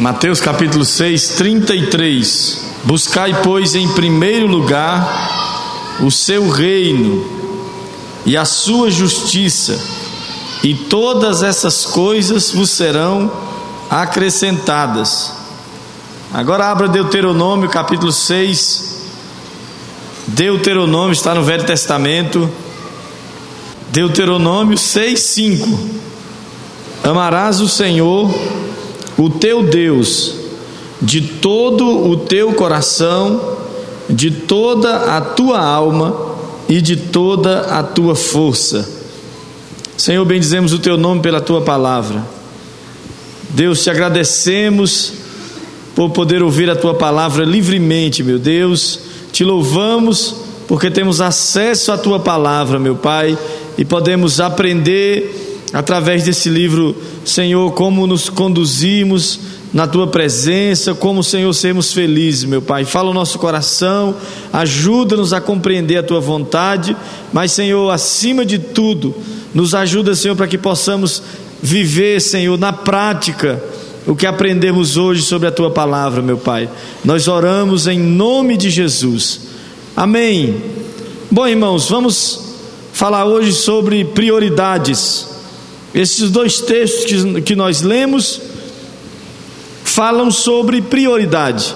Mateus capítulo 6, 33. Buscai, pois, em primeiro lugar o seu reino e a sua justiça, e todas essas coisas vos serão acrescentadas. Agora abra Deuteronômio capítulo 6. Deuteronômio está no Velho Testamento. Deuteronômio 6, 5. Amarás o Senhor o teu Deus de todo o teu coração, de toda a tua alma e de toda a tua força. Senhor, bendizemos o teu nome pela tua palavra. Deus, te agradecemos por poder ouvir a tua palavra livremente, meu Deus. Te louvamos porque temos acesso à tua palavra, meu Pai, e podemos aprender através desse livro, Senhor, como nos conduzimos na tua presença, como, Senhor, sermos felizes, meu Pai. Fala o nosso coração, ajuda-nos a compreender a tua vontade, mas, Senhor, acima de tudo, nos ajuda, Senhor, para que possamos viver, Senhor, na prática o que aprendemos hoje sobre a tua palavra, meu Pai. Nós oramos em nome de Jesus. Amém. Bom, irmãos, vamos falar hoje sobre prioridades. Esses dois textos que, que nós lemos falam sobre prioridade.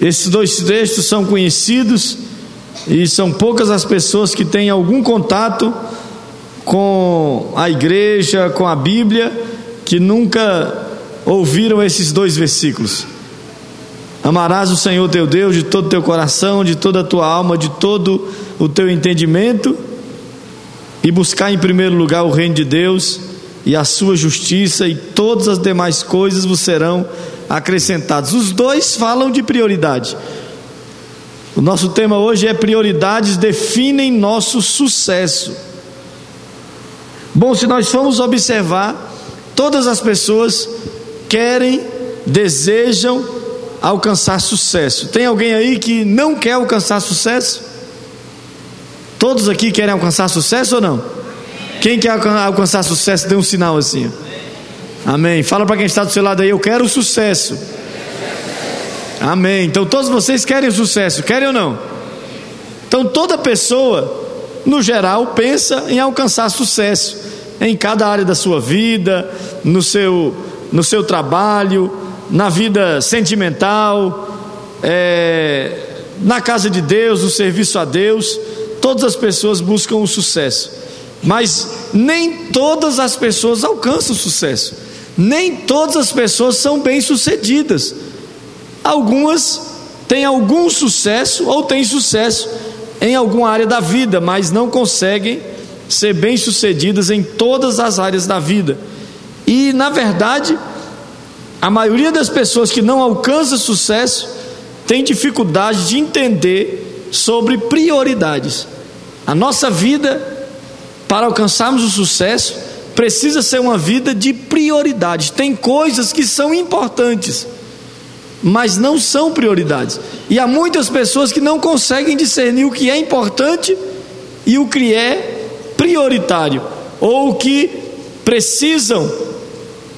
Esses dois textos são conhecidos e são poucas as pessoas que têm algum contato com a igreja, com a Bíblia, que nunca ouviram esses dois versículos. Amarás o Senhor teu Deus de todo o teu coração, de toda a tua alma, de todo o teu entendimento e buscar em primeiro lugar o reino de Deus e a sua justiça, e todas as demais coisas vos serão acrescentadas. Os dois falam de prioridade. O nosso tema hoje é prioridades definem nosso sucesso. Bom, se nós formos observar, todas as pessoas querem, desejam alcançar sucesso. Tem alguém aí que não quer alcançar sucesso? Todos aqui querem alcançar sucesso ou não? Quem quer alcançar sucesso, dê um sinal assim. Amém. Fala para quem está do seu lado aí, eu quero sucesso. Amém. Então todos vocês querem sucesso, querem ou não? Então toda pessoa, no geral, pensa em alcançar sucesso em cada área da sua vida, no seu, no seu trabalho, na vida sentimental, é, na casa de Deus, no serviço a Deus. Todas as pessoas buscam o sucesso, mas nem todas as pessoas alcançam o sucesso, nem todas as pessoas são bem-sucedidas. Algumas têm algum sucesso ou têm sucesso em alguma área da vida, mas não conseguem ser bem-sucedidas em todas as áreas da vida. E, na verdade, a maioria das pessoas que não alcança sucesso tem dificuldade de entender sobre prioridades. A nossa vida, para alcançarmos o sucesso, precisa ser uma vida de prioridades. Tem coisas que são importantes, mas não são prioridades. E há muitas pessoas que não conseguem discernir o que é importante e o que é prioritário, ou o que precisam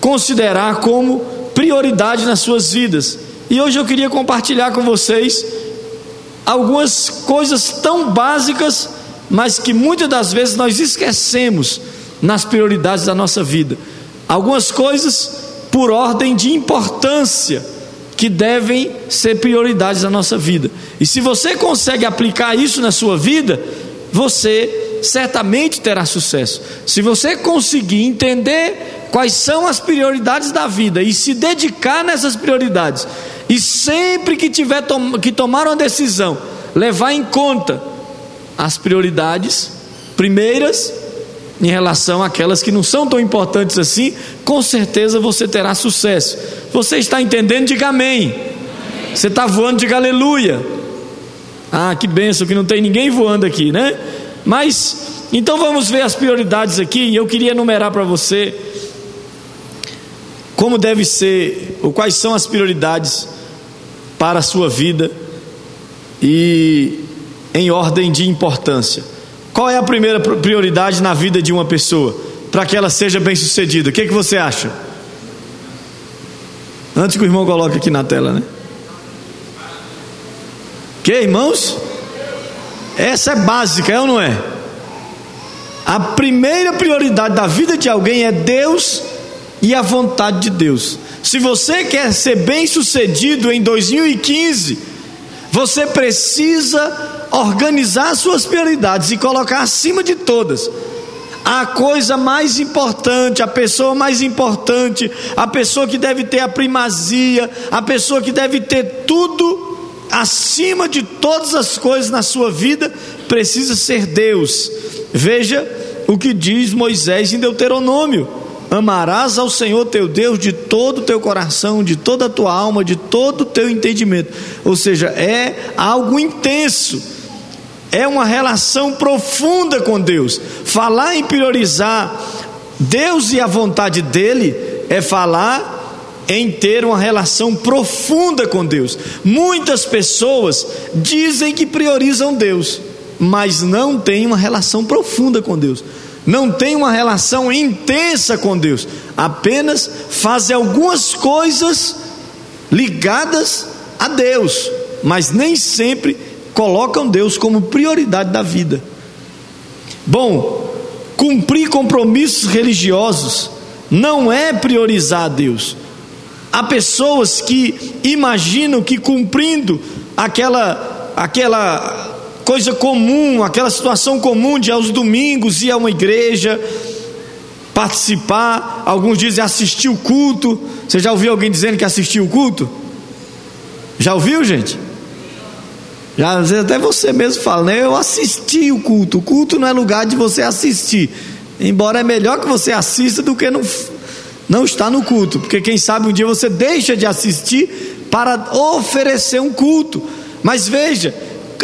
considerar como prioridade nas suas vidas. E hoje eu queria compartilhar com vocês algumas coisas tão básicas mas que muitas das vezes nós esquecemos nas prioridades da nossa vida. Algumas coisas por ordem de importância que devem ser prioridades da nossa vida. E se você consegue aplicar isso na sua vida, você certamente terá sucesso. Se você conseguir entender quais são as prioridades da vida e se dedicar nessas prioridades, e sempre que tiver que tomar uma decisão, levar em conta as prioridades primeiras em relação àquelas que não são tão importantes assim, com certeza você terá sucesso. Você está entendendo? Diga amém. Você está voando, diga aleluia. Ah, que benção que não tem ninguém voando aqui, né? Mas, então vamos ver as prioridades aqui, e eu queria enumerar para você como deve ser, ou quais são as prioridades para a sua vida, e em ordem de importância. Qual é a primeira prioridade na vida de uma pessoa para que ela seja bem-sucedida? O que, é que você acha? Antes que o irmão coloque aqui na tela, né? Que irmãos? Essa é básica, é ou não é? A primeira prioridade da vida de alguém é Deus e a vontade de Deus. Se você quer ser bem sucedido em 2015, você precisa organizar suas prioridades e colocar acima de todas a coisa mais importante, a pessoa mais importante, a pessoa que deve ter a primazia, a pessoa que deve ter tudo acima de todas as coisas na sua vida, precisa ser Deus. Veja o que diz Moisés em Deuteronômio: Amarás ao Senhor teu Deus de todo o teu coração, de toda a tua alma, de todo o teu entendimento. Ou seja, é algo intenso é uma relação profunda com Deus. Falar em priorizar Deus e a vontade dele é falar em ter uma relação profunda com Deus. Muitas pessoas dizem que priorizam Deus, mas não têm uma relação profunda com Deus. Não tem uma relação intensa com Deus, apenas fazem algumas coisas ligadas a Deus, mas nem sempre colocam Deus como prioridade da vida. Bom, cumprir compromissos religiosos não é priorizar Deus. Há pessoas que imaginam que cumprindo aquela aquela coisa comum, aquela situação comum de aos domingos ir a uma igreja, participar, alguns dizem assistir o culto. Você já ouviu alguém dizendo que assistiu o culto? Já ouviu, gente? Já às vezes até você mesmo fala, né? Eu assisti o culto. O culto não é lugar de você assistir. Embora é melhor que você assista do que não, não estar no culto. Porque quem sabe um dia você deixa de assistir para oferecer um culto. Mas veja,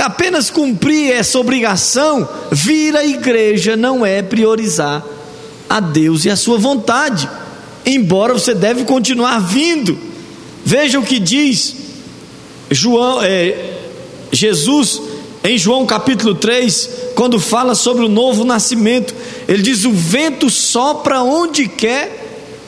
apenas cumprir essa obrigação, vir à igreja não é priorizar a Deus e a sua vontade. Embora você deve continuar vindo. Veja o que diz João, é, Jesus, em João capítulo 3, quando fala sobre o novo nascimento, ele diz: O vento sopra onde quer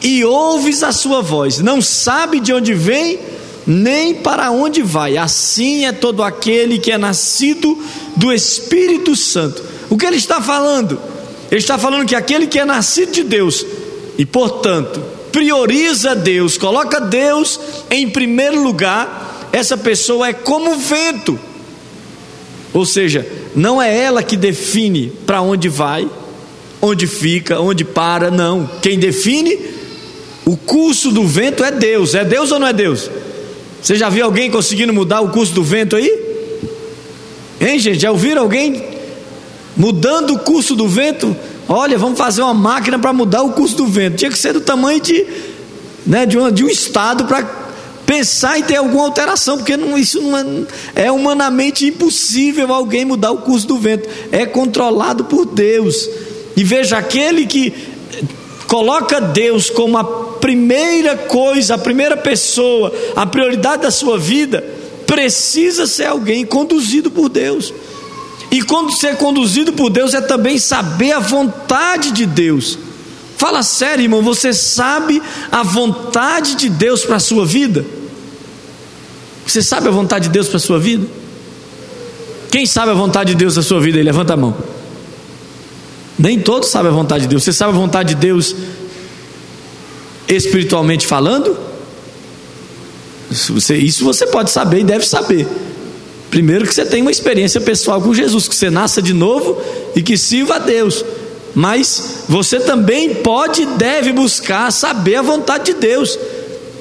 e ouves a sua voz, não sabe de onde vem, nem para onde vai. Assim é todo aquele que é nascido do Espírito Santo. O que ele está falando? Ele está falando que aquele que é nascido de Deus e, portanto, prioriza Deus, coloca Deus em primeiro lugar, essa pessoa é como o vento ou seja, não é ela que define para onde vai, onde fica, onde para, não. Quem define o curso do vento é Deus. É Deus ou não é Deus? Você já viu alguém conseguindo mudar o curso do vento aí? Hein, gente? Já ouviram alguém mudando o curso do vento? Olha, vamos fazer uma máquina para mudar o curso do vento. Tinha que ser do tamanho de, né, de, uma, de um estado para pensar em ter alguma alteração, porque não, isso não é, é humanamente impossível alguém mudar o curso do vento, é controlado por Deus. E veja, aquele que coloca Deus como a primeira coisa, a primeira pessoa, a prioridade da sua vida, precisa ser alguém conduzido por Deus. E quando ser conduzido por Deus é também saber a vontade de Deus. Fala sério, irmão, você sabe a vontade de Deus para a sua vida? Você sabe a vontade de Deus para a sua vida? Quem sabe a vontade de Deus para a sua vida? Ele levanta a mão. Nem todos sabem a vontade de Deus. Você sabe a vontade de Deus espiritualmente falando? Isso você, pode saber e deve saber. Primeiro que você tem uma experiência pessoal com Jesus, que você nasça de novo e que sirva a Deus mas você também pode e deve buscar saber a vontade de Deus.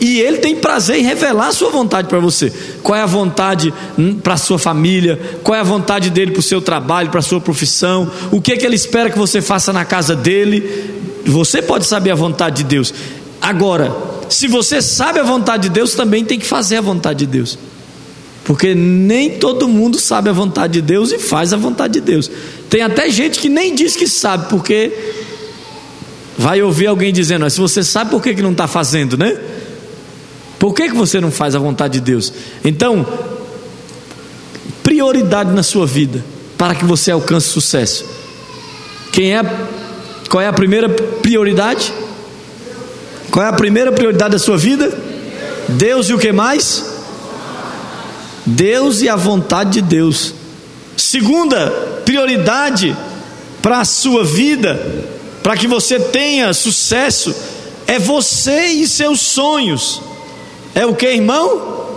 E Ele tem prazer em revelar a sua vontade para você. Qual é a vontade hum, para a sua família? Qual é a vontade dele para o seu trabalho, para a sua profissão? O que é que Ele espera que você faça na casa dele? Você pode saber a vontade de Deus. Agora, se você sabe a vontade de Deus, também tem que fazer a vontade de Deus. Porque nem todo mundo sabe a vontade de Deus e faz a vontade de Deus. Tem até gente que nem diz que sabe, porque vai ouvir alguém dizendo: se você sabe por que, que não está fazendo, né? Por que, que você não faz a vontade de Deus? Então, prioridade na sua vida para que você alcance sucesso. Quem é? Qual é a primeira prioridade? Qual é a primeira prioridade da sua vida? Deus e o que mais? Deus e a vontade de Deus. Segunda prioridade para a sua vida, para que você tenha sucesso, é você e seus sonhos. É o que, irmão?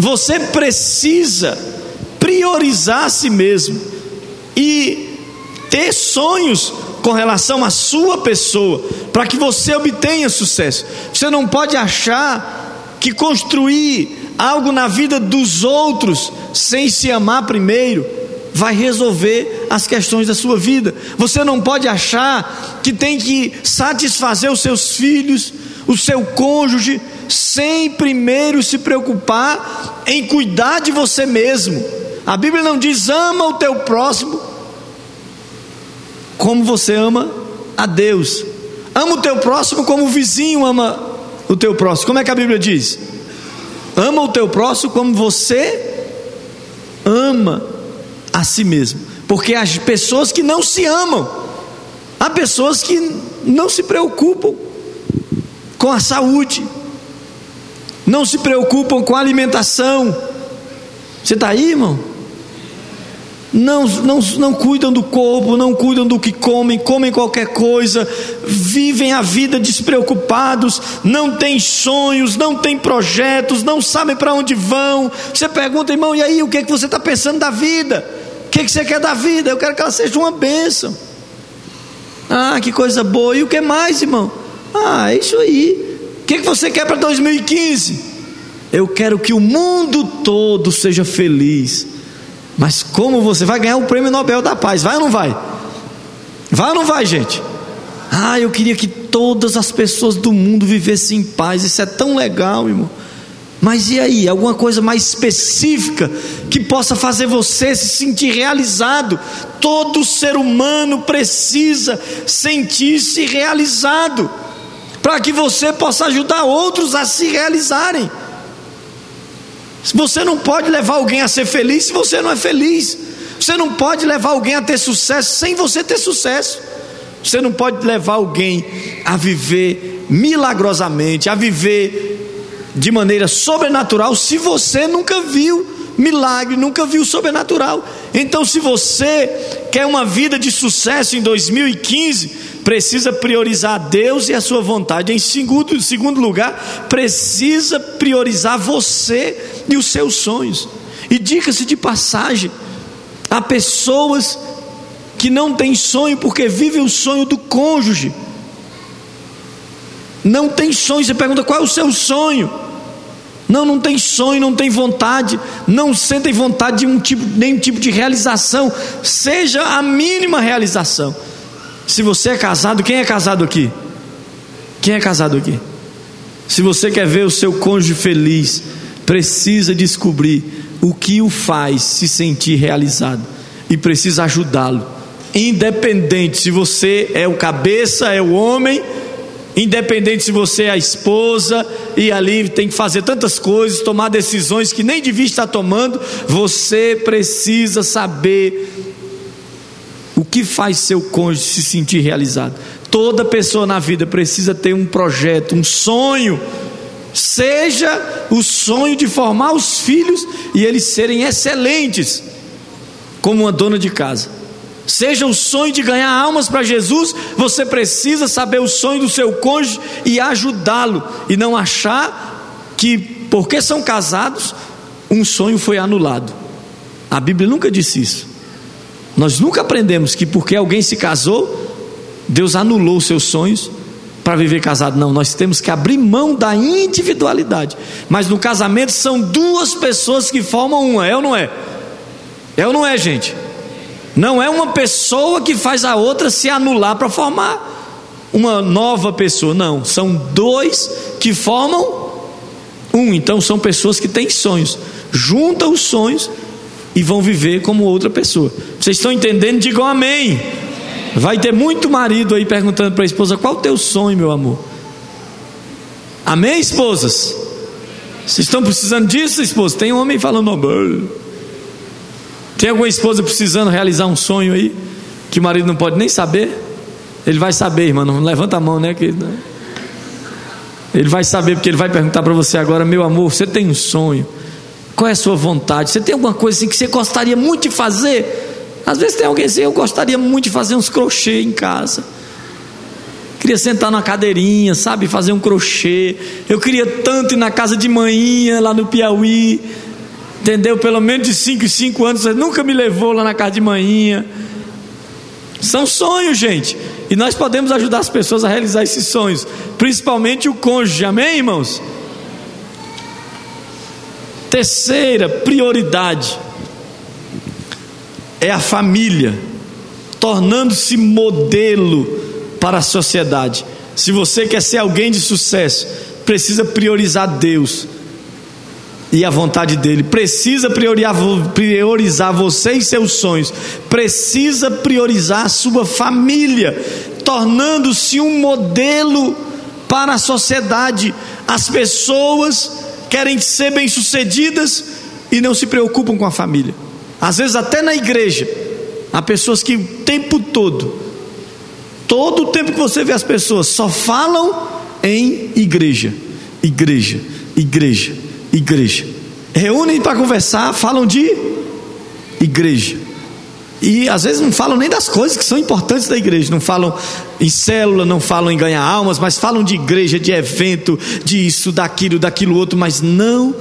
Você precisa priorizar a si mesmo e ter sonhos com relação à sua pessoa, para que você obtenha sucesso. Você não pode achar que construir algo na vida dos outros sem se amar primeiro vai resolver as questões da sua vida. Você não pode achar que tem que satisfazer os seus filhos, o seu cônjuge, sem primeiro se preocupar em cuidar de você mesmo. A Bíblia não diz ama o teu próximo como você ama a Deus. Ama o teu próximo como o vizinho ama o teu próximo. Como é que a Bíblia diz? Ama o teu próximo como você ama a si mesmo. Porque as pessoas que não se amam, há pessoas que não se preocupam com a saúde, não se preocupam com a alimentação. Você está aí, irmão? Não, não, não cuidam do corpo, não cuidam do que comem, comem qualquer coisa, vivem a vida despreocupados, não têm sonhos, não têm projetos, não sabem para onde vão. Você pergunta, irmão, e aí, o que, é que você está pensando da vida? O que, é que você quer da vida? Eu quero que ela seja uma bênção. Ah, que coisa boa. E o que mais, irmão? Ah, é isso aí. O que, é que você quer para 2015? Eu quero que o mundo todo seja feliz mas como você vai ganhar o prêmio Nobel da Paz? Vai ou não vai? Vai ou não vai, gente? Ah, eu queria que todas as pessoas do mundo vivessem em paz. Isso é tão legal, irmão. Mas e aí? Alguma coisa mais específica que possa fazer você se sentir realizado? Todo ser humano precisa sentir-se realizado para que você possa ajudar outros a se realizarem. Você não pode levar alguém a ser feliz se você não é feliz. Você não pode levar alguém a ter sucesso sem você ter sucesso. Você não pode levar alguém a viver milagrosamente, a viver de maneira sobrenatural, se você nunca viu milagre, nunca viu sobrenatural. Então, se você quer uma vida de sucesso em 2015, precisa priorizar Deus e a sua vontade. Em segundo, segundo lugar, precisa priorizar você e os seus sonhos. E dica-se de passagem, há pessoas que não têm sonho porque vivem o sonho do cônjuge. Não tem sonho, você pergunta qual é o seu sonho? Não, não tem sonho, não tem vontade, não sentem vontade de um tipo, nenhum tipo de realização, seja a mínima realização. Se você é casado, quem é casado aqui? Quem é casado aqui? Se você quer ver o seu cônjuge feliz, precisa descobrir o que o faz se sentir realizado e precisa ajudá-lo. Independente se você é o cabeça, é o homem, independente se você é a esposa e ali tem que fazer tantas coisas, tomar decisões que nem devia estar tomando, você precisa saber o que faz seu cônjuge se sentir realizado? Toda pessoa na vida precisa ter um projeto, um sonho. Seja o sonho de formar os filhos e eles serem excelentes, como uma dona de casa. Seja o sonho de ganhar almas para Jesus, você precisa saber o sonho do seu cônjuge e ajudá-lo, e não achar que, porque são casados, um sonho foi anulado. A Bíblia nunca disse isso. Nós nunca aprendemos que porque alguém se casou, Deus anulou seus sonhos para viver casado. Não, nós temos que abrir mão da individualidade. Mas no casamento são duas pessoas que formam uma, é ou não é? É ou não é, gente? Não é uma pessoa que faz a outra se anular para formar uma nova pessoa. Não, são dois que formam um. Então são pessoas que têm sonhos. Junta os sonhos e vão viver como outra pessoa. Vocês estão entendendo? Digam amém. Vai ter muito marido aí perguntando para a esposa: qual o teu sonho, meu amor? Amém, esposas? Vocês estão precisando disso, esposa? Tem homem falando amém. Tem alguma esposa precisando realizar um sonho aí que o marido não pode nem saber? Ele vai saber, irmão. Não levanta a mão, né? Que, né? Ele vai saber, porque ele vai perguntar para você agora: meu amor, você tem um sonho? Qual é a sua vontade? Você tem alguma coisa assim que você gostaria muito de fazer? Às vezes tem alguém assim, eu gostaria muito de fazer uns crochê em casa. Queria sentar numa cadeirinha, sabe, fazer um crochê. Eu queria tanto ir na casa de manhã lá no Piauí. Entendeu? Pelo menos de 5 em 5 anos, você nunca me levou lá na casa de manhã. São sonhos, gente. E nós podemos ajudar as pessoas a realizar esses sonhos, principalmente o cônjuge, amém, irmãos? Terceira prioridade é a família, tornando-se modelo para a sociedade. Se você quer ser alguém de sucesso, precisa priorizar Deus e a vontade dele, precisa priorizar você e seus sonhos, precisa priorizar a sua família, tornando-se um modelo para a sociedade. As pessoas querem ser bem-sucedidas e não se preocupam com a família. Às vezes, até na igreja, há pessoas que o tempo todo, todo o tempo que você vê as pessoas, só falam em igreja, igreja, igreja, igreja. Reúnem para conversar, falam de igreja. E às vezes não falam nem das coisas que são importantes da igreja, não falam em célula, não falam em ganhar almas, mas falam de igreja, de evento, disso, daquilo, daquilo outro, mas não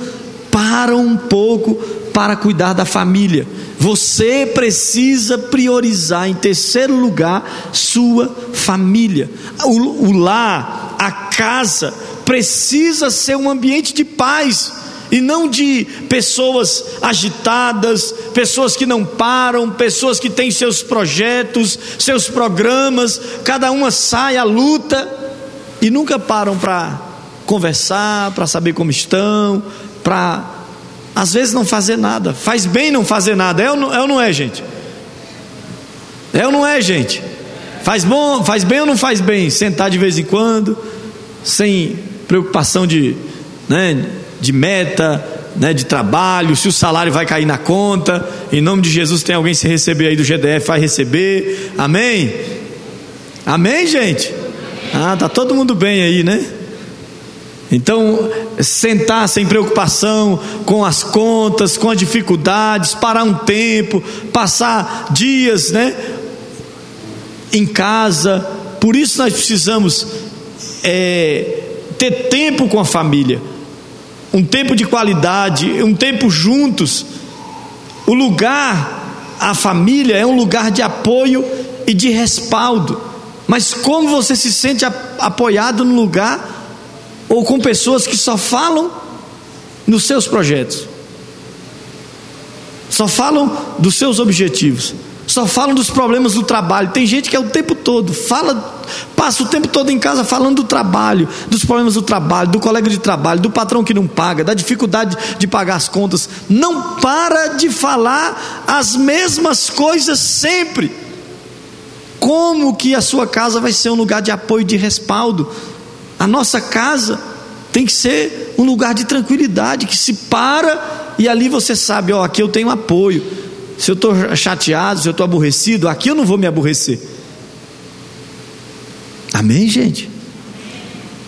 param um pouco para cuidar da família. Você precisa priorizar em terceiro lugar sua família. O, o lar, a casa, precisa ser um ambiente de paz e não de pessoas agitadas, pessoas que não param, pessoas que têm seus projetos, seus programas, cada uma sai à luta e nunca param para conversar, para saber como estão, para às vezes não fazer nada. Faz bem não fazer nada, é ou não é, ou não é gente? É ou não é, gente? Faz bom, faz bem ou não faz bem? Sentar de vez em quando, sem preocupação de, né, de meta, né, de trabalho, se o salário vai cair na conta. Em nome de Jesus, tem alguém se receber aí do GDF, vai receber. Amém? Amém, gente? Ah, tá todo mundo bem aí, né? Então, sentar sem preocupação com as contas, com as dificuldades, parar um tempo, passar dias, né? Em casa. Por isso nós precisamos é, ter tempo com a família um tempo de qualidade, um tempo juntos. O lugar, a família, é um lugar de apoio e de respaldo. Mas como você se sente apoiado no lugar ou com pessoas que só falam nos seus projetos, só falam dos seus objetivos, só falam dos problemas do trabalho. Tem gente que é o tempo todo fala Passa o tempo todo em casa falando do trabalho, dos problemas do trabalho, do colega de trabalho, do patrão que não paga, da dificuldade de pagar as contas. Não para de falar as mesmas coisas sempre. Como que a sua casa vai ser um lugar de apoio de respaldo? A nossa casa tem que ser um lugar de tranquilidade, que se para e ali você sabe, ó, aqui eu tenho apoio. Se eu estou chateado, se eu estou aborrecido, aqui eu não vou me aborrecer. Amém, gente?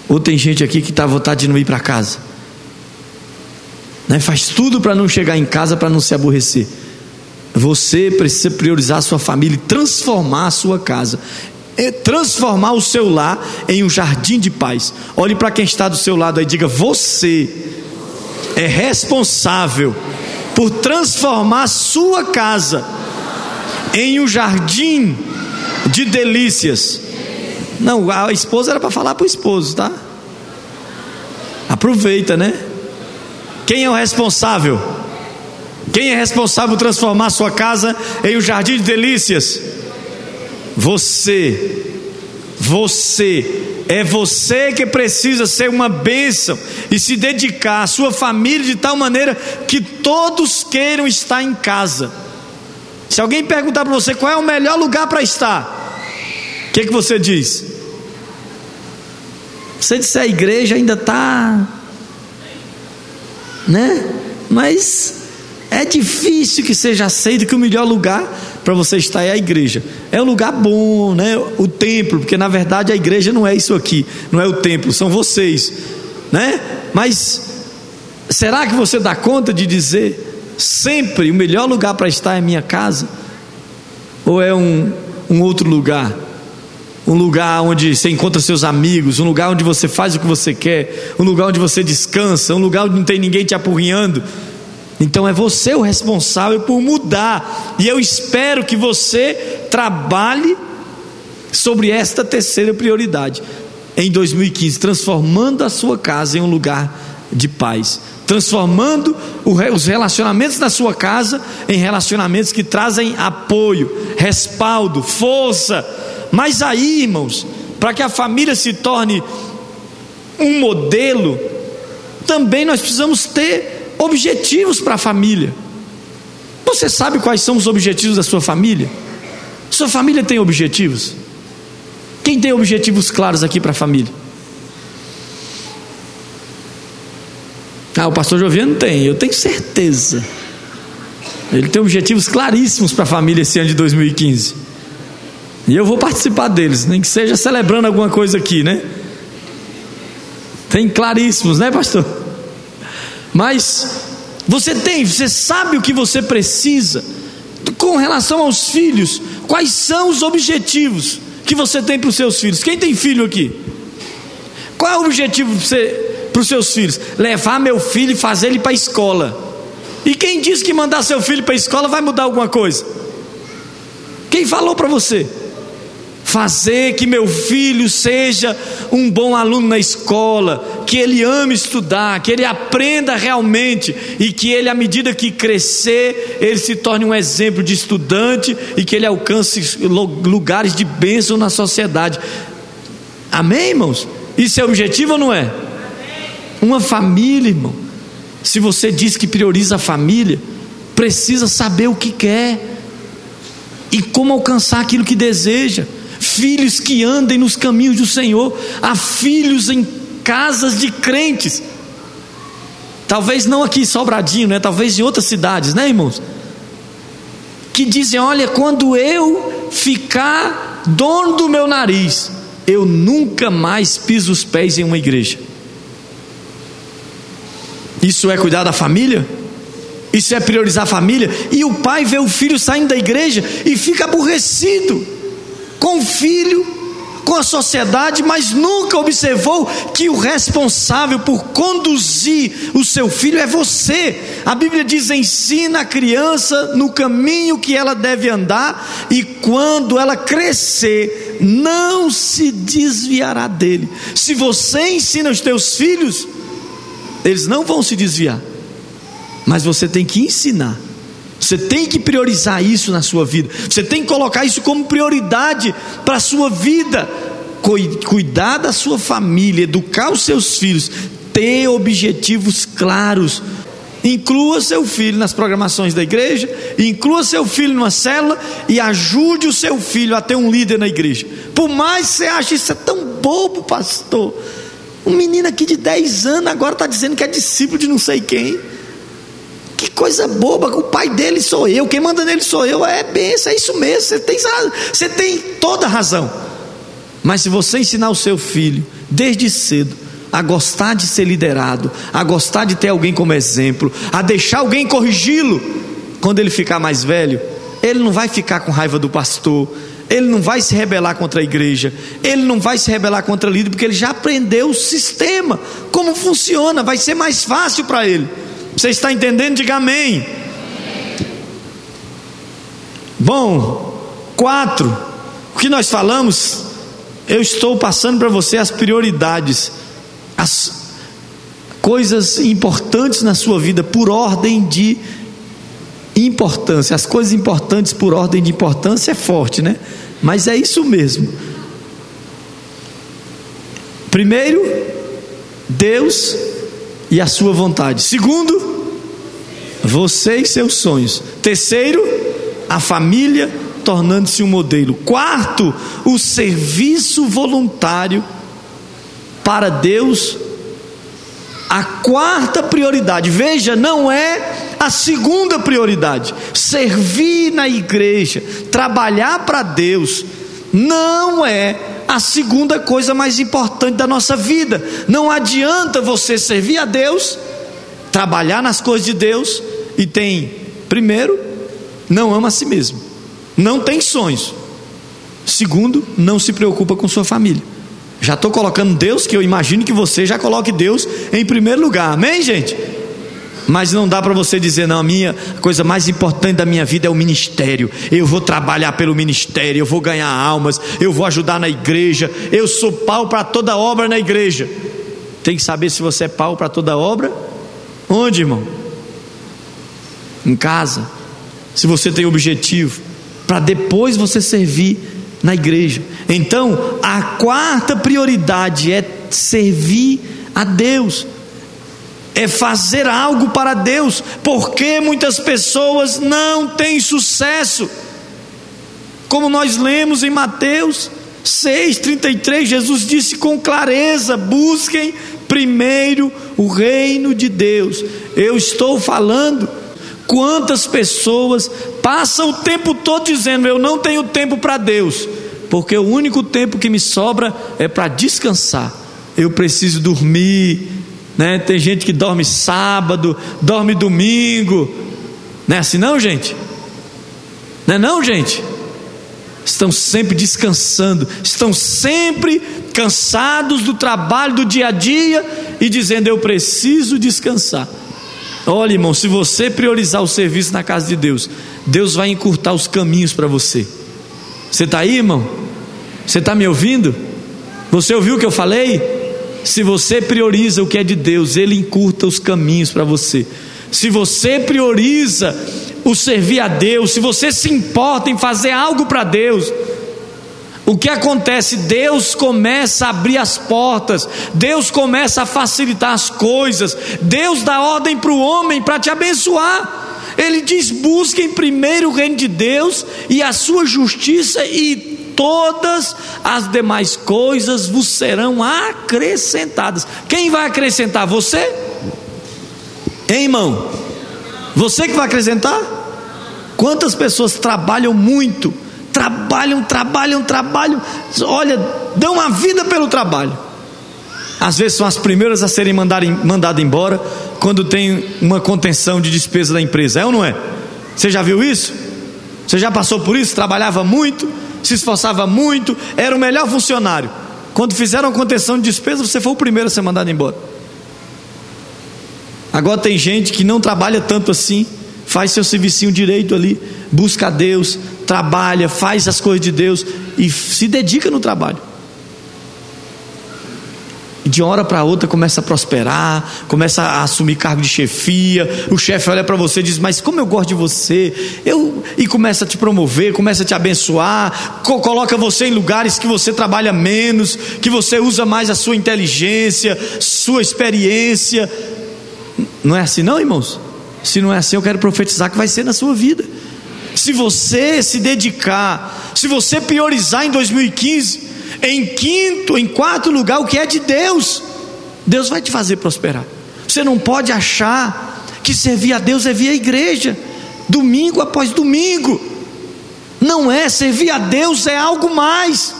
Ou tem gente aqui que está à vontade de não ir para casa? Né? Faz tudo para não chegar em casa, para não se aborrecer. Você precisa priorizar a sua família e transformar a sua casa. É transformar o seu lar em um jardim de paz. Olhe para quem está do seu lado aí e diga: Você é responsável por transformar sua casa em um jardim de delícias não, a esposa era para falar para o esposo, tá? Aproveita, né? Quem é o responsável? Quem é responsável por transformar sua casa em um jardim de delícias? Você. Você. É você que precisa ser uma bênção e se dedicar à sua família de tal maneira que todos queiram estar em casa. Se alguém perguntar para você qual é o melhor lugar para estar, que, que você diz? Você disse a igreja ainda está, né? Mas é difícil que seja aceito que o melhor lugar para você estar é a igreja. É um lugar bom, né? O templo, porque na verdade a igreja não é isso aqui, não é o templo, são vocês. né? Mas será que você dá conta de dizer sempre o melhor lugar para estar é minha casa? Ou é um, um outro lugar? Um lugar onde você encontra seus amigos, um lugar onde você faz o que você quer, um lugar onde você descansa, um lugar onde não tem ninguém te apurrinhando. Então é você o responsável por mudar, e eu espero que você trabalhe sobre esta terceira prioridade. Em 2015, transformando a sua casa em um lugar de paz, transformando os relacionamentos da sua casa em relacionamentos que trazem apoio, respaldo, força. Mas aí, irmãos, para que a família se torne um modelo, também nós precisamos ter objetivos para a família. Você sabe quais são os objetivos da sua família? Sua família tem objetivos? Quem tem objetivos claros aqui para a família? Ah, o pastor Joviano tem, eu tenho certeza. Ele tem objetivos claríssimos para a família esse ano de 2015. E eu vou participar deles, nem que seja celebrando alguma coisa aqui, né? Tem claríssimos, né, pastor? Mas você tem, você sabe o que você precisa com relação aos filhos, quais são os objetivos? que você tem para os seus filhos? Quem tem filho aqui? Qual é o objetivo para os seus filhos? Levar meu filho e fazer ele para a escola. E quem disse que mandar seu filho para a escola vai mudar alguma coisa? Quem falou para você? Fazer que meu filho seja um bom aluno na escola, que ele ame estudar, que ele aprenda realmente e que ele, à medida que crescer, ele se torne um exemplo de estudante e que ele alcance lugares de bênção na sociedade. Amém, irmãos? Isso é objetivo ou não é? Uma família, irmão. Se você diz que prioriza a família, precisa saber o que quer e como alcançar aquilo que deseja filhos que andem nos caminhos do Senhor, há filhos em casas de crentes. Talvez não aqui em Sobradinho, né? Talvez em outras cidades, né, irmãos? Que dizem: "Olha, quando eu ficar dono do meu nariz, eu nunca mais piso os pés em uma igreja". Isso é cuidar da família? Isso é priorizar a família? E o pai vê o filho saindo da igreja e fica aborrecido com o filho, com a sociedade, mas nunca observou que o responsável por conduzir o seu filho é você. A Bíblia diz: ensina a criança no caminho que ela deve andar, e quando ela crescer, não se desviará dele. Se você ensina os teus filhos, eles não vão se desviar, mas você tem que ensinar você tem que priorizar isso na sua vida. Você tem que colocar isso como prioridade para a sua vida. Cuidar da sua família, educar os seus filhos, ter objetivos claros. Inclua seu filho nas programações da igreja, inclua seu filho numa célula e ajude o seu filho a ter um líder na igreja. Por mais que você ache isso é tão bobo, pastor. Um menino aqui de 10 anos agora está dizendo que é discípulo de não sei quem. Que coisa boba, o pai dele sou eu, quem manda nele sou eu. É benção, é isso mesmo, você tem, você tem toda razão. Mas se você ensinar o seu filho, desde cedo, a gostar de ser liderado, a gostar de ter alguém como exemplo, a deixar alguém corrigi-lo, quando ele ficar mais velho, ele não vai ficar com raiva do pastor, ele não vai se rebelar contra a igreja, ele não vai se rebelar contra o líder, porque ele já aprendeu o sistema, como funciona, vai ser mais fácil para ele. Você está entendendo? Diga amém. Bom, quatro, o que nós falamos, eu estou passando para você as prioridades, as coisas importantes na sua vida por ordem de importância. As coisas importantes por ordem de importância é forte, né? Mas é isso mesmo. Primeiro, Deus e a sua vontade. Segundo, você e seus sonhos. Terceiro, a família tornando-se um modelo. Quarto, o serviço voluntário para Deus. A quarta prioridade, veja, não é a segunda prioridade. Servir na igreja, trabalhar para Deus, não é a segunda coisa mais importante da nossa vida. Não adianta você servir a Deus, trabalhar nas coisas de Deus e tem, primeiro, não ama a si mesmo, não tem sonhos. Segundo, não se preocupa com sua família. Já estou colocando Deus, que eu imagino que você já coloque Deus em primeiro lugar, amém, gente? Mas não dá para você dizer, não, a minha a coisa mais importante da minha vida é o ministério. Eu vou trabalhar pelo ministério, eu vou ganhar almas, eu vou ajudar na igreja, eu sou pau para toda obra na igreja. Tem que saber se você é pau para toda obra. Onde, irmão? Em casa. Se você tem objetivo, para depois você servir na igreja. Então, a quarta prioridade é servir a Deus é fazer algo para Deus, porque muitas pessoas não têm sucesso. Como nós lemos em Mateus 6,33, Jesus disse com clareza: busquem primeiro o reino de Deus. Eu estou falando. Quantas pessoas passam o tempo todo dizendo: Eu não tenho tempo para Deus, porque o único tempo que me sobra é para descansar. Eu preciso dormir, né? Tem gente que dorme sábado, dorme domingo. Não é assim não, gente? Não é não, gente? Estão sempre descansando, estão sempre cansados do trabalho do dia a dia e dizendo eu preciso descansar. Olha, irmão, se você priorizar o serviço na casa de Deus, Deus vai encurtar os caminhos para você. Você está aí, irmão? Você está me ouvindo? Você ouviu o que eu falei? Se você prioriza o que é de Deus, Ele encurta os caminhos para você. Se você prioriza o servir a Deus, se você se importa em fazer algo para Deus, o que acontece? Deus começa a abrir as portas, Deus começa a facilitar as coisas, Deus dá ordem para o homem para te abençoar. Ele diz: busquem primeiro o reino de Deus e a sua justiça, e todas as demais coisas vos serão acrescentadas. Quem vai acrescentar? Você? Hein, irmão? Você que vai acrescentar? Quantas pessoas trabalham muito, trabalham, trabalham, trabalham, olha, dão a vida pelo trabalho. Às vezes são as primeiras a serem mandadas embora quando tem uma contenção de despesa da empresa, é ou não é? Você já viu isso? Você já passou por isso? Trabalhava muito, se esforçava muito, era o melhor funcionário. Quando fizeram a contenção de despesa, você foi o primeiro a ser mandado embora. Agora tem gente que não trabalha tanto assim, faz seu serviço direito ali, busca a Deus, trabalha, faz as coisas de Deus e se dedica no trabalho de uma hora para outra começa a prosperar, começa a assumir cargo de chefia, o chefe olha para você e diz: Mas como eu gosto de você, eu... e começa a te promover, começa a te abençoar, co coloca você em lugares que você trabalha menos, que você usa mais a sua inteligência, sua experiência. Não é assim, não, irmãos? Se não é assim, eu quero profetizar que vai ser na sua vida. Se você se dedicar, se você priorizar em 2015, em quinto, em quarto lugar, o que é de Deus, Deus vai te fazer prosperar. Você não pode achar que servir a Deus é via igreja, domingo após domingo. Não é, servir a Deus é algo mais.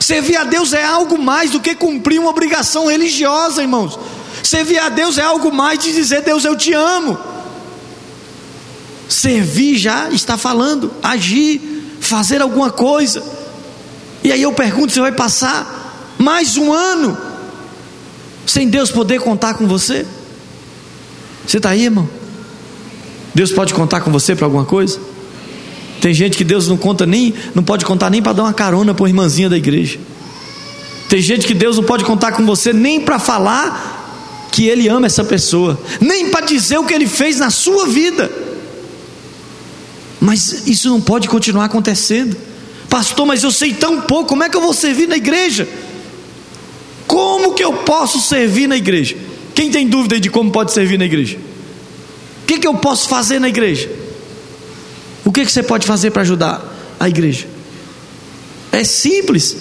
Servir a Deus é algo mais do que cumprir uma obrigação religiosa, irmãos. Servir a Deus é algo mais de dizer: Deus, eu te amo. Servir já está falando, agir, fazer alguma coisa. E aí eu pergunto: você vai passar mais um ano sem Deus poder contar com você? Você está aí, irmão? Deus pode contar com você para alguma coisa? Tem gente que Deus não conta nem, não pode contar nem para dar uma carona para uma irmãzinha da igreja. Tem gente que Deus não pode contar com você nem para falar que Ele ama essa pessoa, nem para dizer o que Ele fez na sua vida. Mas isso não pode continuar acontecendo. Pastor, mas eu sei tão pouco, como é que eu vou servir na igreja? Como que eu posso servir na igreja? Quem tem dúvida de como pode servir na igreja? O que, que eu posso fazer na igreja? O que, que você pode fazer para ajudar a igreja? É simples.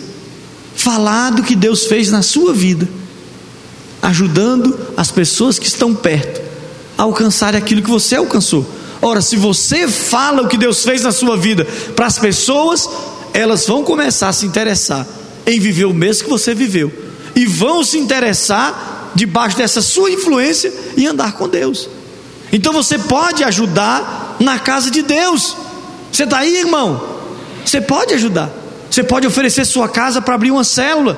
Falar do que Deus fez na sua vida, ajudando as pessoas que estão perto a alcançar aquilo que você alcançou. Ora, se você fala o que Deus fez na sua vida para as pessoas, elas vão começar a se interessar em viver o mesmo que você viveu e vão se interessar debaixo dessa sua influência e andar com Deus. Então você pode ajudar na casa de Deus. Você está aí, irmão? Você pode ajudar. Você pode oferecer sua casa para abrir uma célula.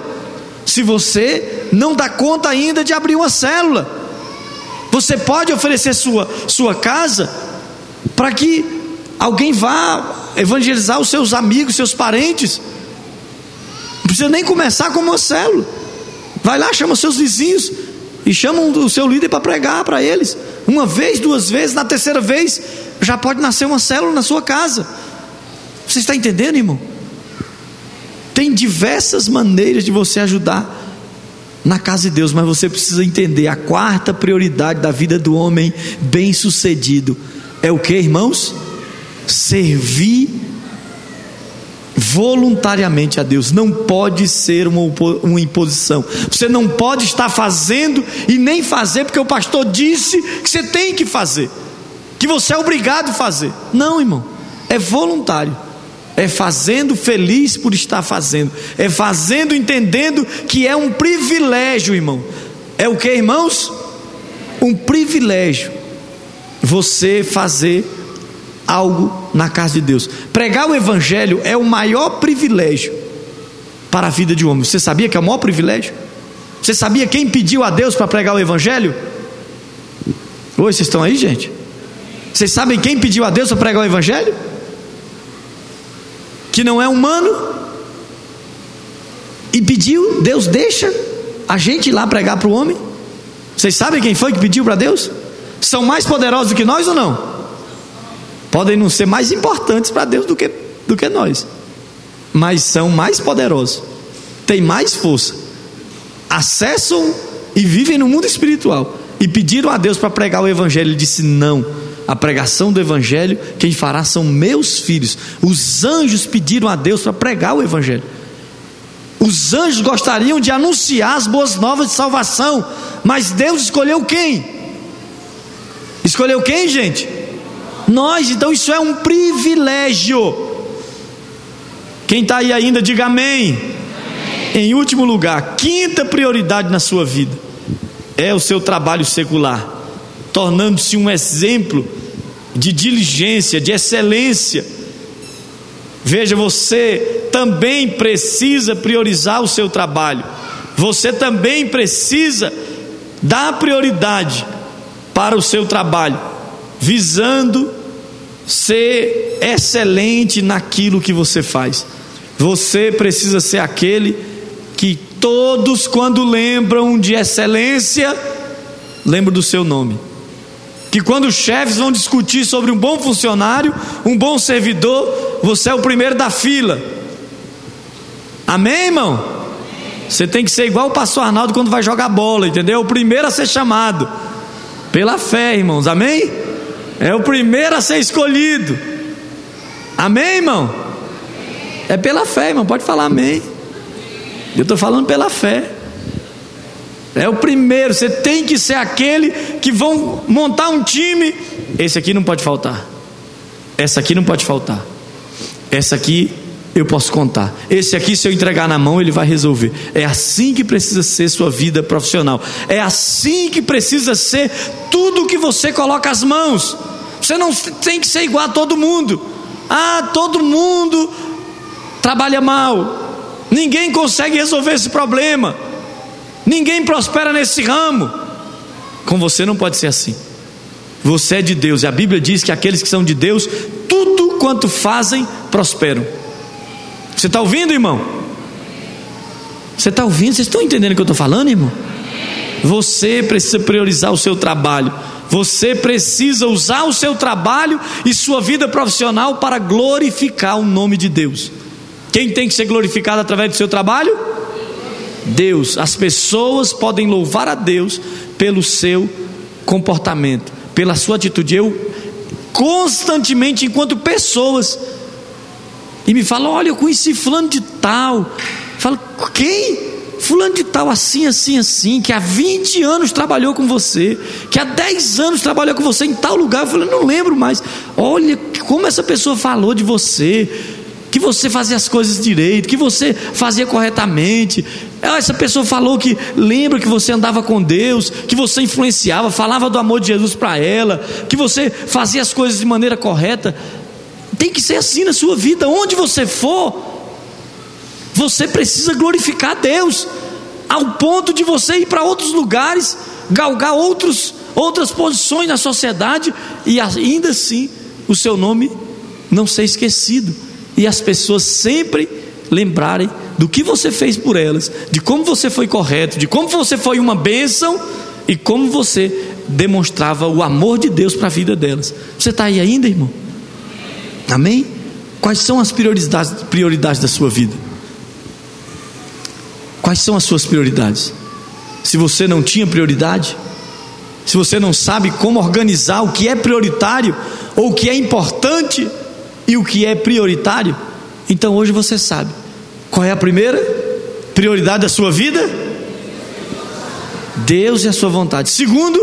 Se você não dá conta ainda de abrir uma célula, você pode oferecer sua, sua casa para que alguém vá evangelizar os seus amigos, seus parentes. Não precisa nem começar como uma célula. Vai lá, chama seus vizinhos e chama o seu líder para pregar para eles. Uma vez, duas vezes, na terceira vez, já pode nascer uma célula na sua casa. Você está entendendo, irmão? Tem diversas maneiras de você ajudar na casa de Deus, mas você precisa entender: a quarta prioridade da vida do homem bem-sucedido é o que, irmãos? Servir voluntariamente a Deus, não pode ser uma, uma imposição. Você não pode estar fazendo e nem fazer porque o pastor disse que você tem que fazer, que você é obrigado a fazer. Não, irmão, é voluntário. É fazendo feliz por estar fazendo, é fazendo entendendo que é um privilégio, irmão. É o que, irmãos? Um privilégio você fazer algo na casa de Deus. Pregar o Evangelho é o maior privilégio para a vida de um homem. Você sabia que é o maior privilégio? Você sabia quem pediu a Deus para pregar o Evangelho? Oi, vocês estão aí, gente? Vocês sabem quem pediu a Deus para pregar o Evangelho? Que não é humano. E pediu, Deus deixa a gente ir lá pregar para o homem. Vocês sabem quem foi que pediu para Deus? São mais poderosos do que nós ou não? Podem não ser mais importantes para Deus do que, do que nós, mas são mais poderosos, têm mais força, acessam e vivem no mundo espiritual. E pediram a Deus para pregar o Evangelho. Ele disse: Não, a pregação do Evangelho, quem fará são meus filhos. Os anjos pediram a Deus para pregar o Evangelho. Os anjos gostariam de anunciar as boas novas de salvação, mas Deus escolheu quem? Escolheu quem, gente? Nós, então isso é um privilégio. Quem está aí ainda, diga amém. amém. Em último lugar, quinta prioridade na sua vida é o seu trabalho secular, tornando-se um exemplo de diligência, de excelência. Veja, você também precisa priorizar o seu trabalho, você também precisa dar prioridade para o seu trabalho visando ser excelente naquilo que você faz. Você precisa ser aquele que todos, quando lembram de excelência, lembram do seu nome. Que quando os chefes vão discutir sobre um bom funcionário, um bom servidor, você é o primeiro da fila. Amém, irmão? Você tem que ser igual o pastor Arnaldo quando vai jogar bola, entendeu? O primeiro a ser chamado. Pela fé, irmãos. Amém? É o primeiro a ser escolhido. Amém, irmão? É pela fé, irmão. Pode falar amém. Eu estou falando pela fé. É o primeiro. Você tem que ser aquele que vão montar um time. Esse aqui não pode faltar. Essa aqui não pode faltar. Essa aqui eu posso contar. Esse aqui, se eu entregar na mão, ele vai resolver. É assim que precisa ser sua vida profissional. É assim que precisa ser tudo que você coloca as mãos. Você não tem que ser igual a todo mundo. Ah, todo mundo trabalha mal. Ninguém consegue resolver esse problema. Ninguém prospera nesse ramo. Com você não pode ser assim. Você é de Deus. E a Bíblia diz que aqueles que são de Deus, tudo quanto fazem, prosperam. Você está ouvindo, irmão? Você está ouvindo? Vocês estão entendendo o que eu estou falando, irmão? Você precisa priorizar o seu trabalho. Você precisa usar o seu trabalho e sua vida profissional para glorificar o nome de Deus. Quem tem que ser glorificado através do seu trabalho? Deus. As pessoas podem louvar a Deus pelo seu comportamento, pela sua atitude. Eu constantemente, enquanto pessoas e me fala: Olha, eu conheci Fulano de Tal. Fala, quem? Fulano de Tal, assim, assim, assim, que há 20 anos trabalhou com você, que há 10 anos trabalhou com você em tal lugar. Eu falei: Não lembro mais. Olha como essa pessoa falou de você. que você fazia as coisas direito, que você fazia corretamente. Ah, essa pessoa falou que lembra que você andava com Deus, que você influenciava, falava do amor de Jesus para ela, que você fazia as coisas de maneira correta. Tem que ser assim na sua vida, onde você for, você precisa glorificar Deus, ao ponto de você ir para outros lugares, galgar outros, outras posições na sociedade e ainda assim o seu nome não ser esquecido e as pessoas sempre lembrarem do que você fez por elas, de como você foi correto, de como você foi uma bênção e como você demonstrava o amor de Deus para a vida delas. Você está aí ainda, irmão? Amém? Quais são as prioridades, prioridades da sua vida? Quais são as suas prioridades? Se você não tinha prioridade, se você não sabe como organizar o que é prioritário ou o que é importante e o que é prioritário, então hoje você sabe. Qual é a primeira prioridade da sua vida? Deus e a sua vontade. Segundo,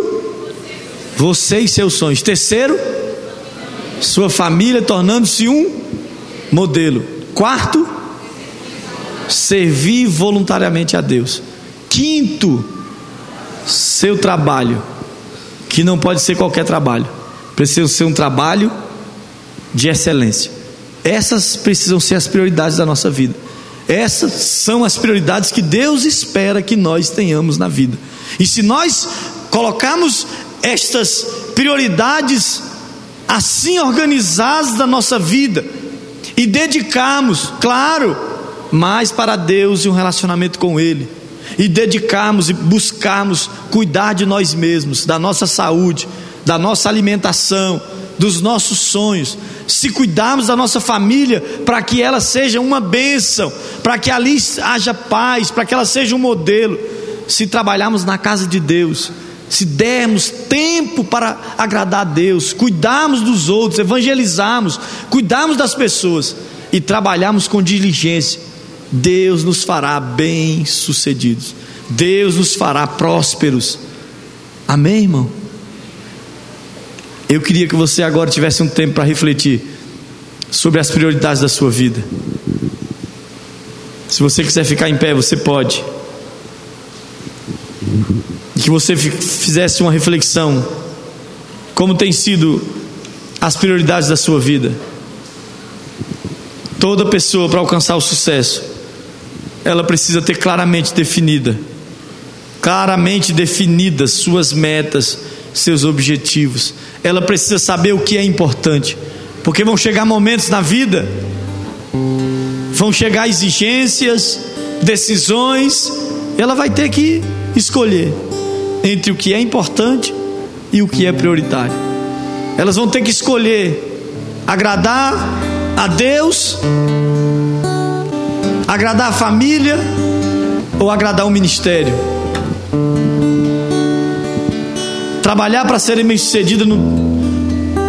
você e seus sonhos. Terceiro, sua família tornando-se um modelo. Quarto, servir voluntariamente a Deus. Quinto, seu trabalho, que não pode ser qualquer trabalho, precisa ser um trabalho de excelência. Essas precisam ser as prioridades da nossa vida. Essas são as prioridades que Deus espera que nós tenhamos na vida. E se nós colocarmos estas prioridades assim organizadas da nossa vida e dedicarmos, claro, mais para Deus e um relacionamento com Ele, e dedicarmos e buscarmos cuidar de nós mesmos, da nossa saúde, da nossa alimentação, dos nossos sonhos, se cuidarmos da nossa família para que ela seja uma bênção, para que ali haja paz, para que ela seja um modelo, se trabalharmos na casa de Deus, se dermos tempo para agradar a Deus, cuidarmos dos outros, evangelizarmos, cuidarmos das pessoas e trabalharmos com diligência, Deus nos fará bem-sucedidos, Deus nos fará prósperos. Amém, irmão? Eu queria que você agora tivesse um tempo para refletir sobre as prioridades da sua vida. Se você quiser ficar em pé, você pode. Que você fizesse uma reflexão. Como tem sido as prioridades da sua vida? Toda pessoa para alcançar o sucesso, ela precisa ter claramente definida, claramente definidas suas metas, seus objetivos ela precisa saber o que é importante, porque vão chegar momentos na vida, vão chegar exigências, decisões, ela vai ter que escolher entre o que é importante e o que é prioritário. Elas vão ter que escolher agradar a Deus, agradar a família ou agradar o ministério trabalhar para serem bem-sucedidas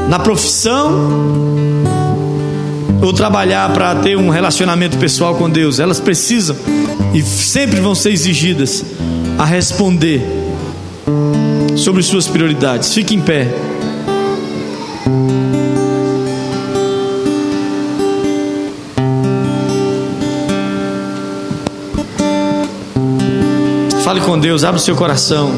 na profissão ou trabalhar para ter um relacionamento pessoal com Deus. Elas precisam e sempre vão ser exigidas a responder sobre suas prioridades. Fique em pé. Fale com Deus, abra o seu coração.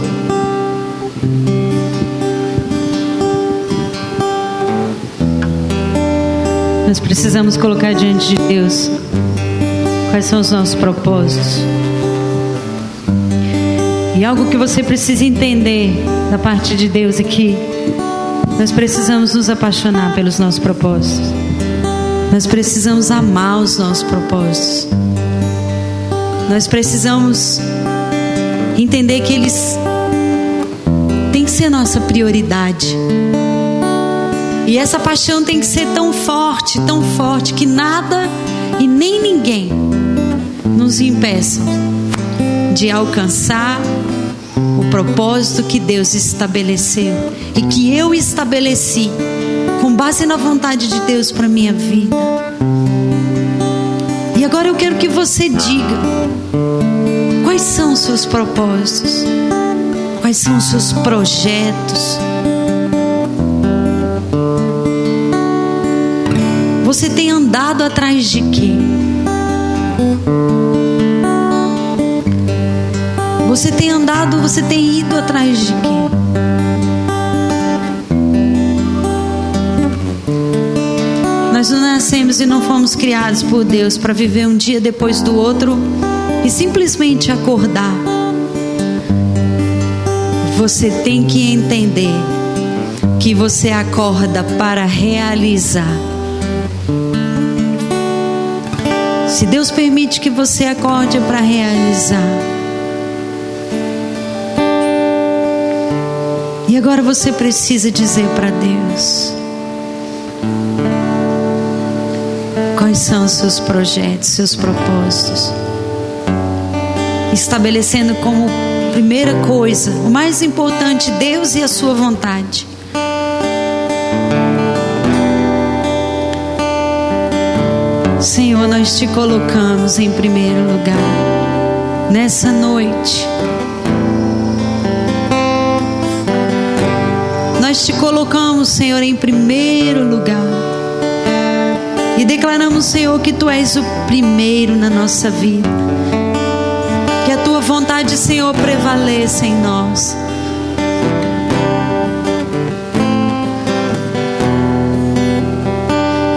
Nós precisamos colocar diante de Deus quais são os nossos propósitos. E algo que você precisa entender da parte de Deus é que nós precisamos nos apaixonar pelos nossos propósitos. Nós precisamos amar os nossos propósitos. Nós precisamos entender que eles têm que ser nossa prioridade. E essa paixão tem que ser tão forte, tão forte, que nada e nem ninguém nos impeçam de alcançar propósito que Deus estabeleceu e que eu estabeleci com base na vontade de Deus para minha vida. E agora eu quero que você diga quais são os seus propósitos, quais são os seus projetos Você tem andado atrás de quê? Você tem andado, você tem ido atrás de quê? Nós não nascemos e não fomos criados por Deus para viver um dia depois do outro e simplesmente acordar. Você tem que entender que você acorda para realizar. Se Deus permite que você acorde para realizar. Agora você precisa dizer para Deus: quais são os seus projetos, seus propósitos. Estabelecendo como primeira coisa, o mais importante, Deus e a sua vontade. Senhor, nós te colocamos em primeiro lugar nessa noite. Nós te colocamos, Senhor, em primeiro lugar. E declaramos, Senhor, que tu és o primeiro na nossa vida. Que a tua vontade, Senhor, prevaleça em nós.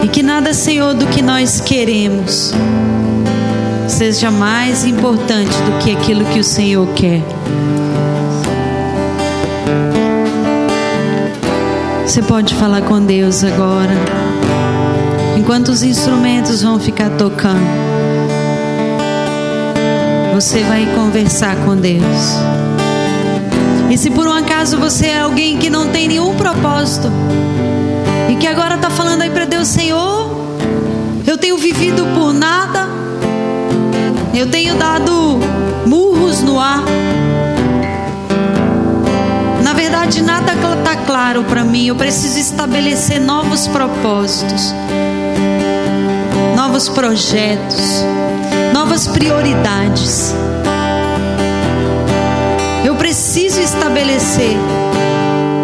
E que nada, Senhor, do que nós queremos seja mais importante do que aquilo que o Senhor quer. Você pode falar com Deus agora. Enquanto os instrumentos vão ficar tocando, você vai conversar com Deus. E se por um acaso você é alguém que não tem nenhum propósito e que agora está falando aí para Deus, Senhor, eu tenho vivido por nada, eu tenho dado murros no ar verdade nada claro para mim. Eu preciso estabelecer novos propósitos, novos projetos, novas prioridades. Eu preciso estabelecer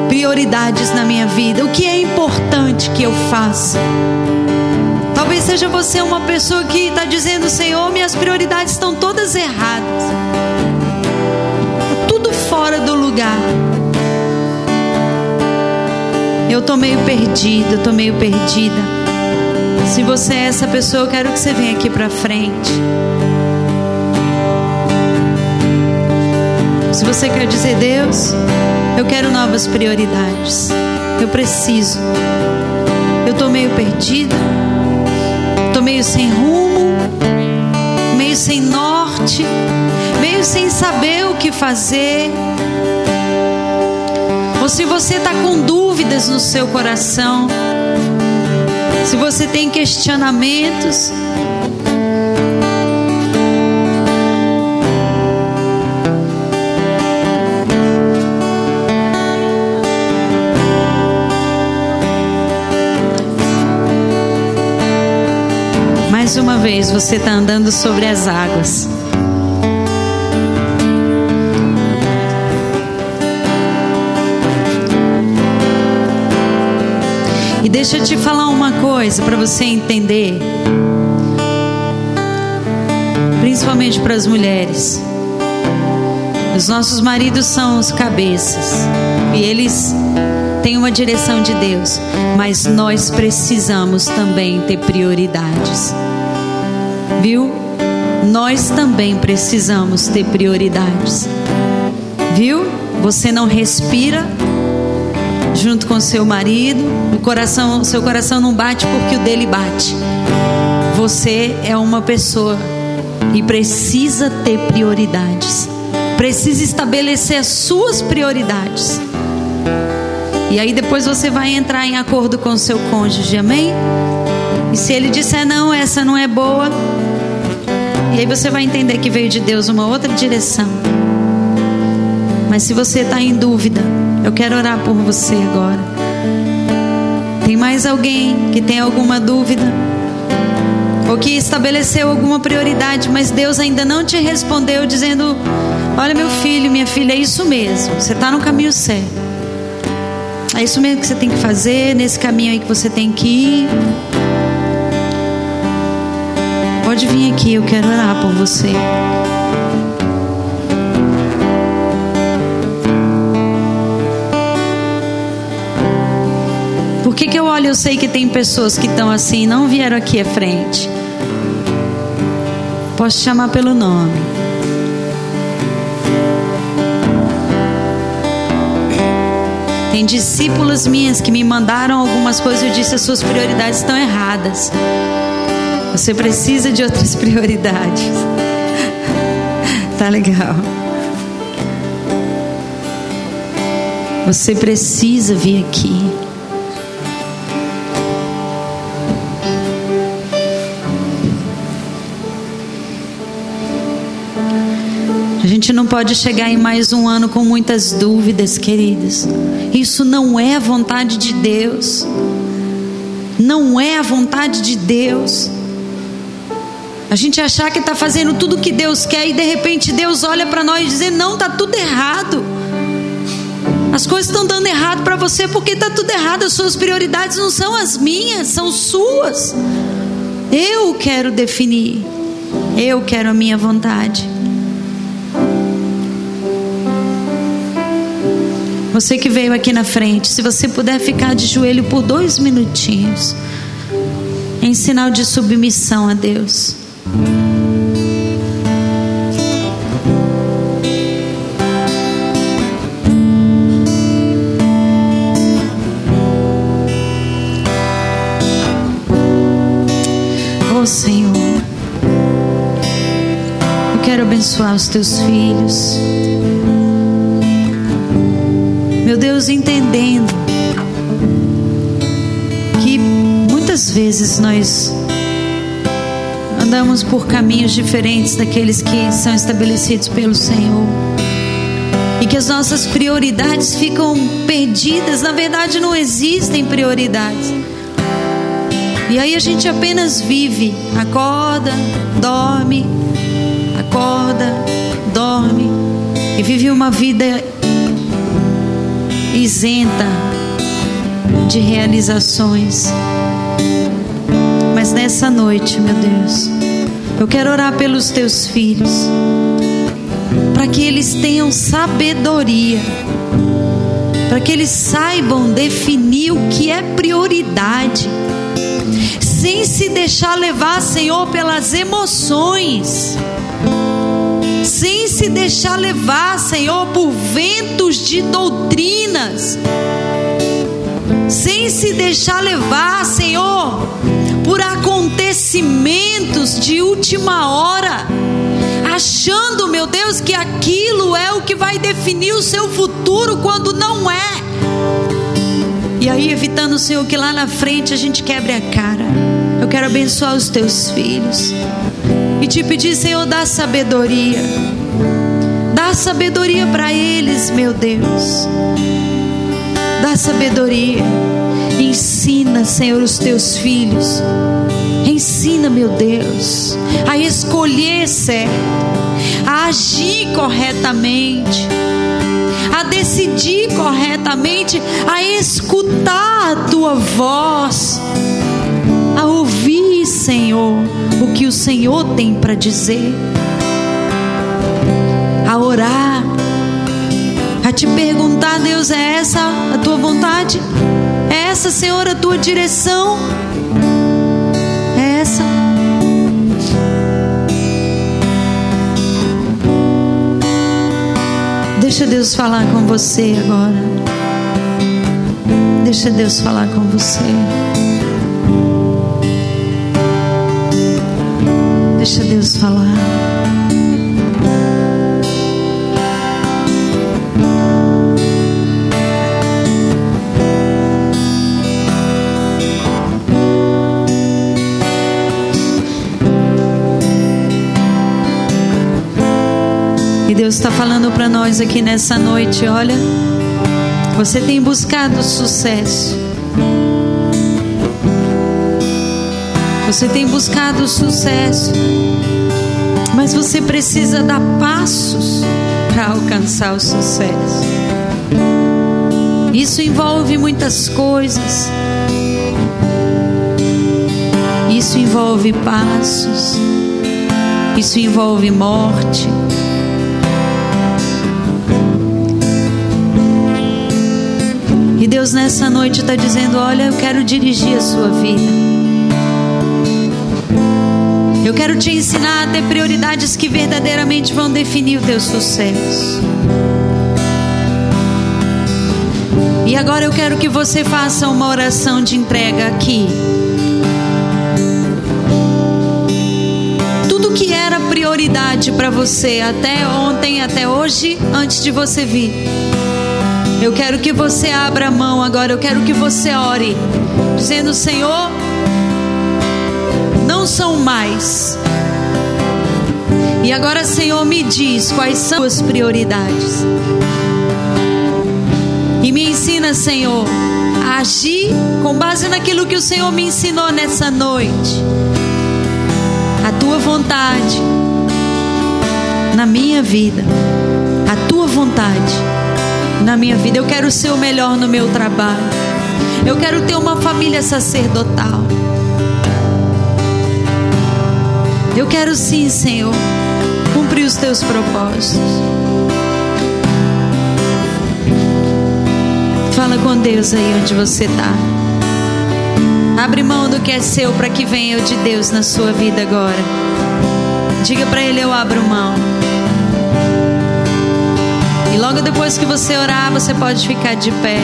prioridades na minha vida. O que é importante que eu faça? Talvez seja você uma pessoa que está dizendo, Senhor, minhas prioridades estão todas erradas. Tudo fora do lugar. Eu tô meio perdido, eu tô meio perdida. Se você é essa pessoa, eu quero que você venha aqui para frente. Se você quer dizer, Deus, eu quero novas prioridades. Eu preciso. Eu tô meio perdida. Tô meio sem rumo, meio sem norte, meio sem saber o que fazer ou se você está com dúvidas no seu coração, se você tem questionamentos, mais uma vez você está andando sobre as águas. Deixa eu te falar uma coisa para você entender. Principalmente para as mulheres. Os nossos maridos são os cabeças. E eles têm uma direção de Deus. Mas nós precisamos também ter prioridades. Viu? Nós também precisamos ter prioridades. Viu? Você não respira junto com seu marido, o coração, seu coração não bate porque o dele bate. Você é uma pessoa e precisa ter prioridades. Precisa estabelecer as suas prioridades. E aí depois você vai entrar em acordo com o seu cônjuge, amém? E se ele disser não, essa não é boa, e aí você vai entender que veio de Deus uma outra direção. Mas se você está em dúvida, eu quero orar por você agora. Tem mais alguém que tem alguma dúvida? Ou que estabeleceu alguma prioridade, mas Deus ainda não te respondeu, dizendo: Olha, meu filho, minha filha, é isso mesmo, você está no caminho certo. É isso mesmo que você tem que fazer, nesse caminho aí que você tem que ir. Pode vir aqui, eu quero orar por você. Que, que eu olho? Eu sei que tem pessoas que estão assim, não vieram aqui à frente. Posso chamar pelo nome. Tem discípulas minhas que me mandaram algumas coisas. Eu disse: as suas prioridades estão erradas. Você precisa de outras prioridades. tá legal. Você precisa vir aqui. Gente não pode chegar em mais um ano com muitas dúvidas, queridos. Isso não é a vontade de Deus. Não é a vontade de Deus. A gente achar que está fazendo tudo o que Deus quer e de repente Deus olha para nós e diz: Não, está tudo errado. As coisas estão dando errado para você porque está tudo errado. As suas prioridades não são as minhas, são suas. Eu quero definir. Eu quero a minha vontade. Você que veio aqui na frente, se você puder ficar de joelho por dois minutinhos, em sinal de submissão a Deus. Oh Senhor, eu quero abençoar os teus filhos. Deus, entendendo que muitas vezes nós andamos por caminhos diferentes daqueles que são estabelecidos pelo Senhor. E que as nossas prioridades ficam perdidas, na verdade não existem prioridades. E aí a gente apenas vive, acorda, dorme, acorda, dorme e vive uma vida isenta de realizações. Mas nessa noite, meu Deus, eu quero orar pelos teus filhos, para que eles tenham sabedoria, para que eles saibam definir o que é prioridade, sem se deixar levar, Senhor, pelas emoções sem se deixar levar, Senhor, por ventos de doutrinas, sem se deixar levar, Senhor, por acontecimentos de última hora, achando, meu Deus, que aquilo é o que vai definir o seu futuro quando não é. E aí, evitando, Senhor, que lá na frente a gente quebre a cara. Eu quero abençoar os teus filhos e te pedir, Senhor, dá sabedoria. Dá sabedoria para eles, meu Deus. Dá sabedoria. Ensina, Senhor, os teus filhos. Ensina, meu Deus, a escolher certo, a agir corretamente, a decidir corretamente, a escutar a tua voz, a ouvir, Senhor, o que o Senhor tem para dizer, orar, a te perguntar, Deus, é essa a tua vontade? É essa, Senhor, a tua direção? É essa? Deixa Deus falar com você agora. Deixa Deus falar com você. Deixa Deus falar. Deus está falando para nós aqui nessa noite: olha, você tem buscado sucesso. Você tem buscado sucesso, mas você precisa dar passos para alcançar o sucesso. Isso envolve muitas coisas. Isso envolve passos. Isso envolve morte. Deus nessa noite está dizendo: Olha, eu quero dirigir a sua vida. Eu quero te ensinar a ter prioridades que verdadeiramente vão definir o teu sucesso. E agora eu quero que você faça uma oração de entrega aqui. Tudo que era prioridade para você até ontem, até hoje, antes de você vir. Eu quero que você abra a mão agora, eu quero que você ore, dizendo: Senhor, não são mais. E agora, Senhor, me diz quais são as prioridades. E me ensina, Senhor, a agir com base naquilo que o Senhor me ensinou nessa noite. A tua vontade na minha vida. A tua vontade na minha vida. Eu quero ser o melhor no meu trabalho. Eu quero ter uma família sacerdotal. Eu quero sim, Senhor, cumprir os teus propósitos. Fala com Deus aí onde você está. Abre mão do que é seu para que venha o de Deus na sua vida agora. Diga para Ele: Eu abro mão. E logo depois que você orar, você pode ficar de pé.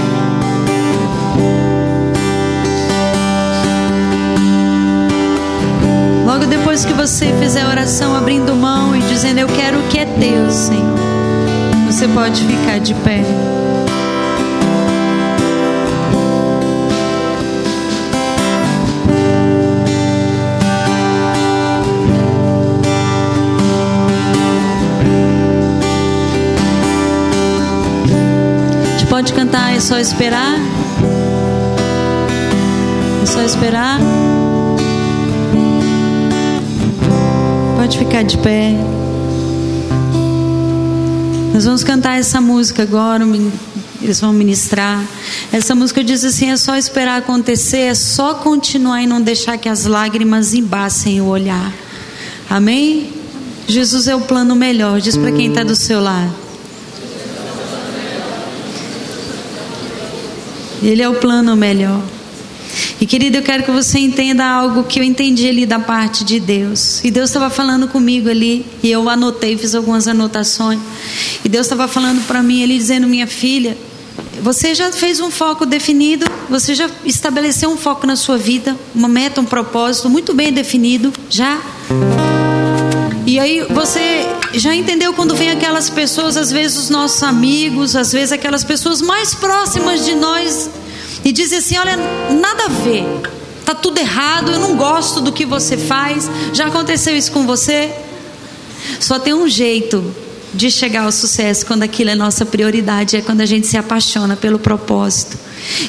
Logo depois que você fizer a oração abrindo mão e dizendo eu quero o que é teu, Senhor, você pode ficar de pé. Pode cantar, é só esperar. É só esperar. Pode ficar de pé. Nós vamos cantar essa música agora. Eles vão ministrar. Essa música diz assim: é só esperar acontecer, é só continuar e não deixar que as lágrimas embassem o olhar. Amém? Jesus é o plano melhor. Diz para quem está do seu lado. Ele é o plano melhor. E querido, eu quero que você entenda algo que eu entendi ali da parte de Deus. E Deus estava falando comigo ali, e eu anotei, fiz algumas anotações. E Deus estava falando para mim ali, dizendo: Minha filha, você já fez um foco definido, você já estabeleceu um foco na sua vida, uma meta, um propósito muito bem definido, já. E aí você já entendeu quando vem aquelas pessoas, às vezes os nossos amigos, às vezes aquelas pessoas mais próximas de nós, e diz assim: Olha, nada a ver, tá tudo errado, eu não gosto do que você faz. Já aconteceu isso com você? Só tem um jeito de chegar ao sucesso quando aquilo é nossa prioridade, é quando a gente se apaixona pelo propósito.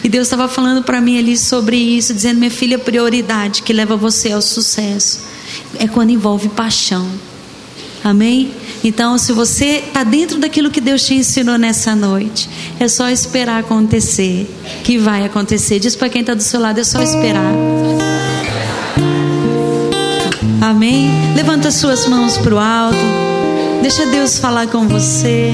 E Deus estava falando para mim ali sobre isso, dizendo: Minha filha, prioridade que leva você ao sucesso é quando envolve paixão. Amém? Então, se você está dentro daquilo que Deus te ensinou nessa noite, é só esperar acontecer, que vai acontecer. Diz para quem está do seu lado, é só esperar. Amém? Levanta suas mãos para o alto. Deixa Deus falar com você.